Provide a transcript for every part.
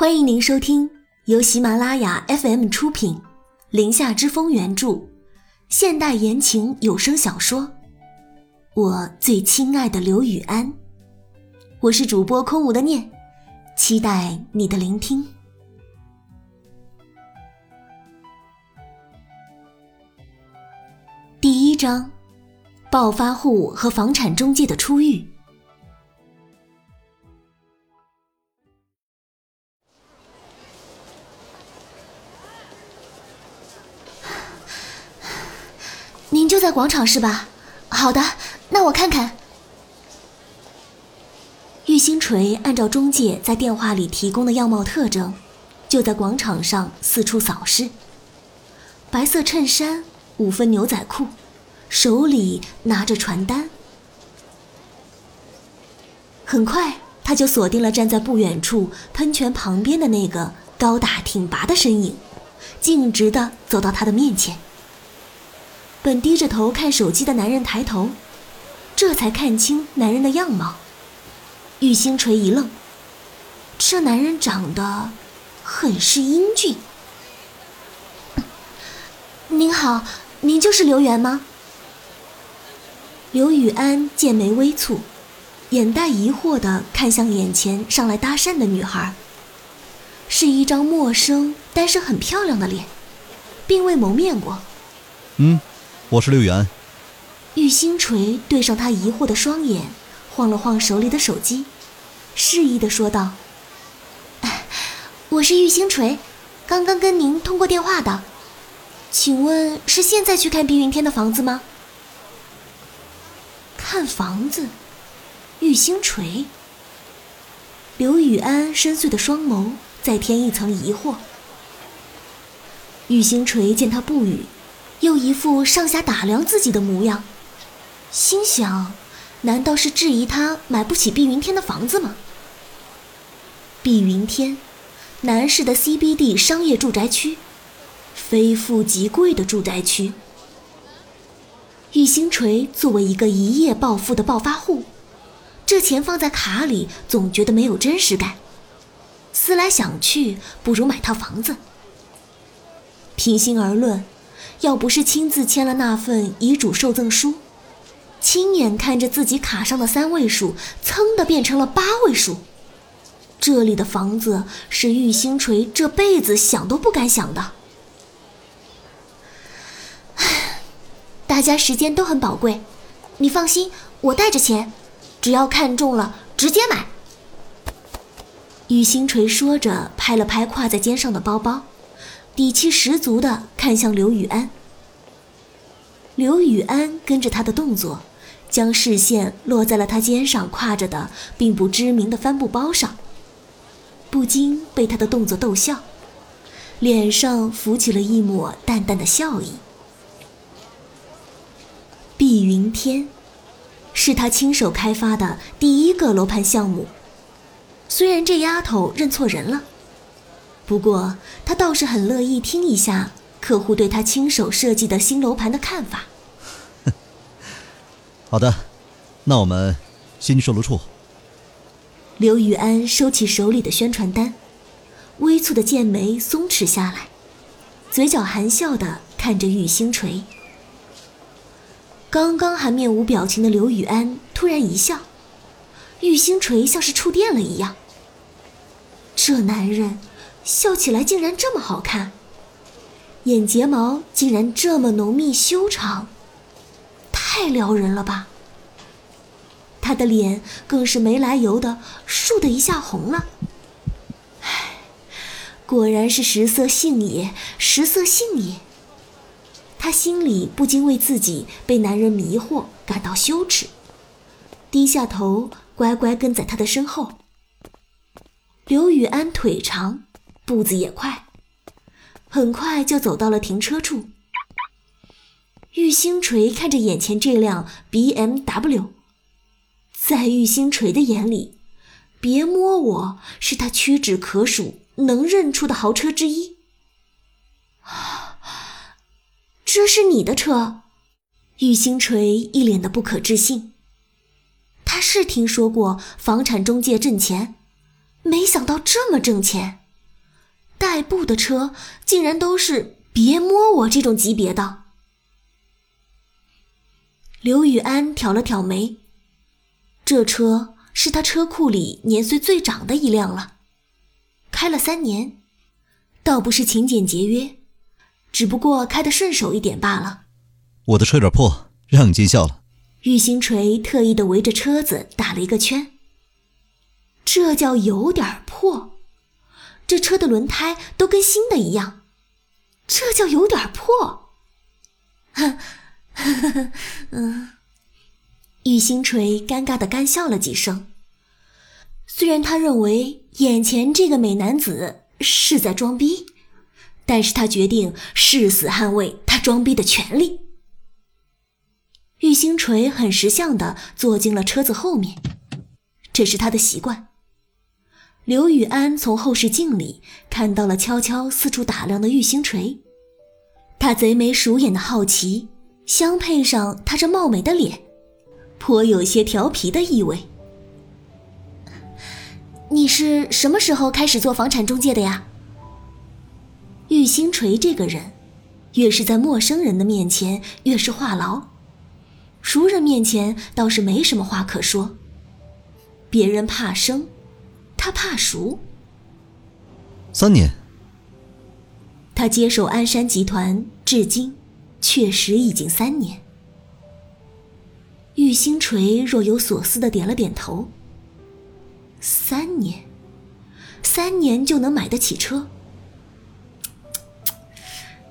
欢迎您收听由喜马拉雅 FM 出品，《林下之风》原著，现代言情有声小说《我最亲爱的刘雨安》。我是主播空无的念，期待你的聆听。第一章：暴发户和房产中介的初遇。广场是吧？好的，那我看看。玉星锤按照中介在电话里提供的样貌特征，就在广场上四处扫视。白色衬衫，五分牛仔裤，手里拿着传单。很快，他就锁定了站在不远处喷泉旁边的那个高大挺拔的身影，径直的走到他的面前。本低着头看手机的男人抬头，这才看清男人的样貌。玉星锤一愣，这男人长得很是英俊。您好，您就是刘源吗？刘雨安剑眉微蹙，眼带疑惑地看向眼前上来搭讪的女孩。是一张陌生但是很漂亮的脸，并未谋面过。嗯。我是刘源。玉星锤对上他疑惑的双眼，晃了晃手里的手机，示意的说道：“我是玉星锤，刚刚跟您通过电话的，请问是现在去看碧云天的房子吗？”看房子，玉星锤。刘雨安深邃的双眸再添一层疑惑。玉星锤见他不语。又一副上下打量自己的模样，心想：难道是质疑他买不起碧云天的房子吗？碧云天，南市的 CBD 商业住宅区，非富即贵的住宅区。玉星锤作为一个一夜暴富的暴发户，这钱放在卡里总觉得没有真实感，思来想去，不如买套房子。平心而论。要不是亲自签了那份遗嘱受赠书，亲眼看着自己卡上的三位数噌的变成了八位数，这里的房子是玉星锤这辈子想都不敢想的。大家时间都很宝贵，你放心，我带着钱，只要看中了直接买。玉星锤说着，拍了拍挎在肩上的包包。底气十足地看向刘雨安。刘雨安跟着他的动作，将视线落在了他肩上挎着的并不知名的帆布包上，不禁被他的动作逗笑，脸上浮起了一抹淡淡的笑意。碧云天，是他亲手开发的第一个楼盘项目。虽然这丫头认错人了。不过，他倒是很乐意听一下客户对他亲手设计的新楼盘的看法。好的，那我们先去售楼处。刘雨安收起手里的宣传单，微蹙的剑眉松弛下来，嘴角含笑的看着玉星锤。刚刚还面无表情的刘雨安突然一笑，玉星锤像是触电了一样。这男人。笑起来竟然这么好看，眼睫毛竟然这么浓密修长，太撩人了吧！他的脸更是没来由的倏的一下红了。唉，果然是食色性也，食色性也。他心里不禁为自己被男人迷惑感到羞耻，低下头乖乖跟在他的身后。刘雨安腿长。步子也快，很快就走到了停车处。玉星锤看着眼前这辆 B M W，在玉星锤的眼里，别摸我是他屈指可数能认出的豪车之一。这是你的车？玉星锤一脸的不可置信。他是听说过房产中介挣钱，没想到这么挣钱。代步的车竟然都是“别摸我”这种级别的。刘雨安挑了挑眉，这车是他车库里年岁最长的一辆了，开了三年，倒不是勤俭节约，只不过开得顺手一点罢了。我的车有点破，让你见笑了。玉星锤特意的围着车子打了一个圈。这叫有点破，这车的轮胎都跟新的一样，这叫有点破。哼，嗯，玉星锤尴尬的干笑了几声。虽然他认为眼前这个美男子是在装逼，但是他决定誓死捍卫他装逼的权利。玉星锤很识相的坐进了车子后面，这是他的习惯。刘宇安从后视镜里看到了悄悄四处打量的玉星锤，他贼眉鼠眼的好奇，相配上他这貌美的脸，颇有些调皮的意味。你是什么时候开始做房产中介的呀？玉星锤这个人，越是在陌生人的面前，越是话痨。熟人面前倒是没什么话可说，别人怕生，他怕熟。三年，他接手鞍山集团至今，确实已经三年。玉星锤若有所思的点了点头。三年，三年就能买得起车？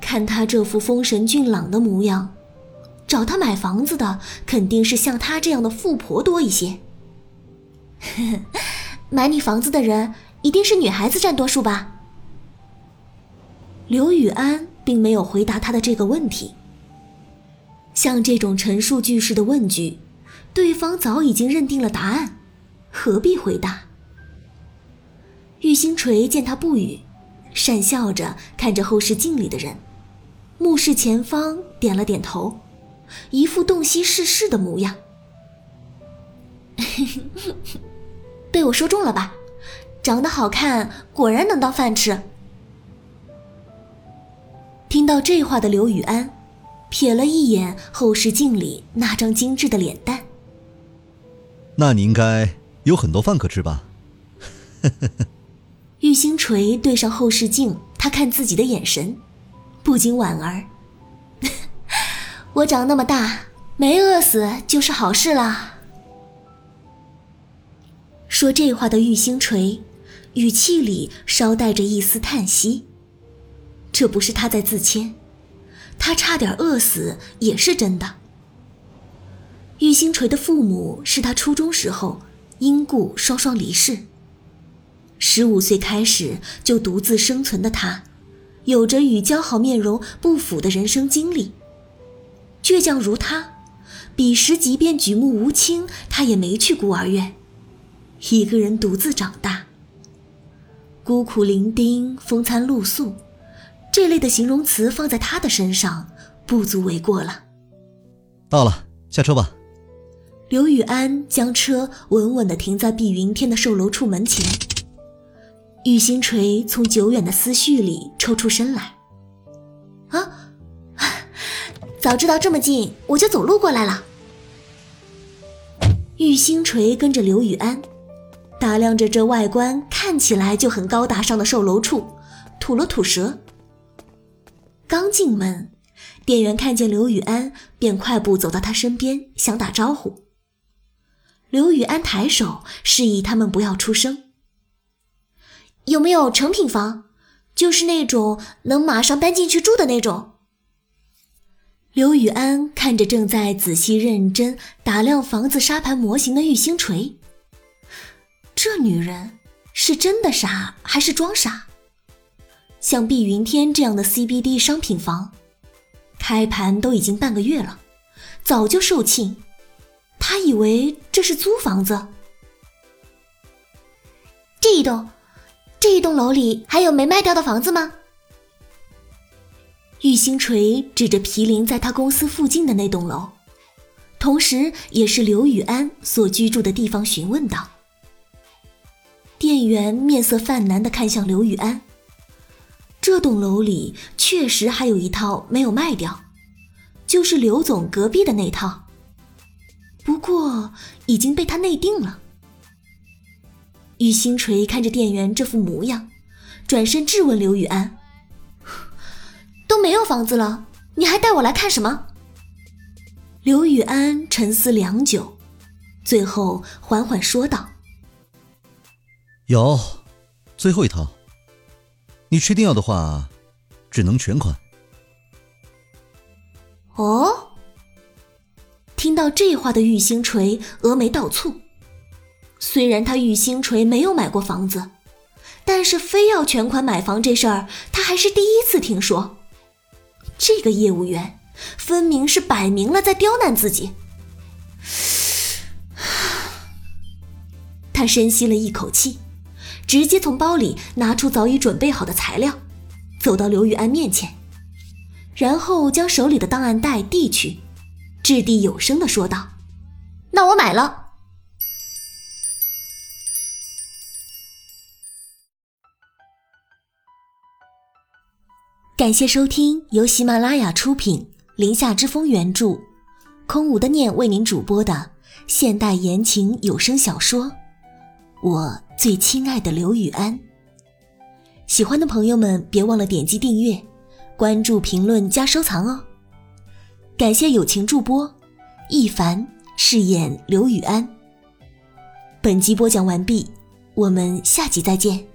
看他这副风神俊朗的模样。找他买房子的肯定是像他这样的富婆多一些。买你房子的人一定是女孩子占多数吧？刘雨安并没有回答他的这个问题。像这种陈述句式的问句，对方早已经认定了答案，何必回答？玉星锤见他不语，讪笑着看着后视镜里的人，目视前方，点了点头。一副洞悉世事的模样，被我说中了吧？长得好看，果然能当饭吃。听到这话的刘雨安，瞥了一眼后视镜里那张精致的脸蛋。那你应该有很多饭可吃吧？玉星锤对上后视镜，他看自己的眼神，不禁莞尔。我长那么大，没饿死就是好事啦。说这话的玉星锤，语气里稍带着一丝叹息。这不是他在自谦，他差点饿死也是真的。玉星锤的父母是他初中时候因故双双离世，十五岁开始就独自生存的他，有着与姣好面容不符的人生经历。倔强如他，彼时即便举目无亲，他也没去孤儿院，一个人独自长大。孤苦伶仃、风餐露宿，这类的形容词放在他的身上，不足为过了。到了，下车吧。刘雨安将车稳稳地停在碧云天的售楼处门前。玉星锤从久远的思绪里抽出身来。啊！早知道这么近，我就走路过来了。玉星锤跟着刘雨安，打量着这外观看起来就很高大上的售楼处，吐了吐舌。刚进门，店员看见刘宇安，便快步走到他身边，想打招呼。刘宇安抬手示意他们不要出声。有没有成品房？就是那种能马上搬进去住的那种。刘宇安看着正在仔细认真打量房子沙盘模型的玉星锤，这女人是真的傻还是装傻？像碧云天这样的 CBD 商品房，开盘都已经半个月了，早就售罄。他以为这是租房子。这一栋，这一栋楼里还有没卖掉的房子吗？玉星锤指着毗邻在他公司附近的那栋楼，同时也是刘雨安所居住的地方，询问道。店员面色泛难地看向刘宇安，这栋楼里确实还有一套没有卖掉，就是刘总隔壁的那套。不过已经被他内定了。玉星锤看着店员这副模样，转身质问刘雨安：“都没有房子了，你还带我来看什么？”刘雨安沉思良久，最后缓缓说道：“有，最后一套。你确定要的话，只能全款。”哦。听到这话的玉星锤峨眉倒蹙。虽然他玉星锤没有买过房子，但是非要全款买房这事儿，他还是第一次听说。这个业务员分明是摆明了在刁难自己。他深吸了一口气，直接从包里拿出早已准备好的材料，走到刘玉安面前，然后将手里的档案袋递去。掷地有声的说道：“那我买了。”感谢收听由喜马拉雅出品、林下之风原著、空无的念为您主播的现代言情有声小说《我最亲爱的刘雨安》。喜欢的朋友们别忘了点击订阅、关注、评论加收藏哦！感谢友情助播，一凡饰演刘雨安。本集播讲完毕，我们下集再见。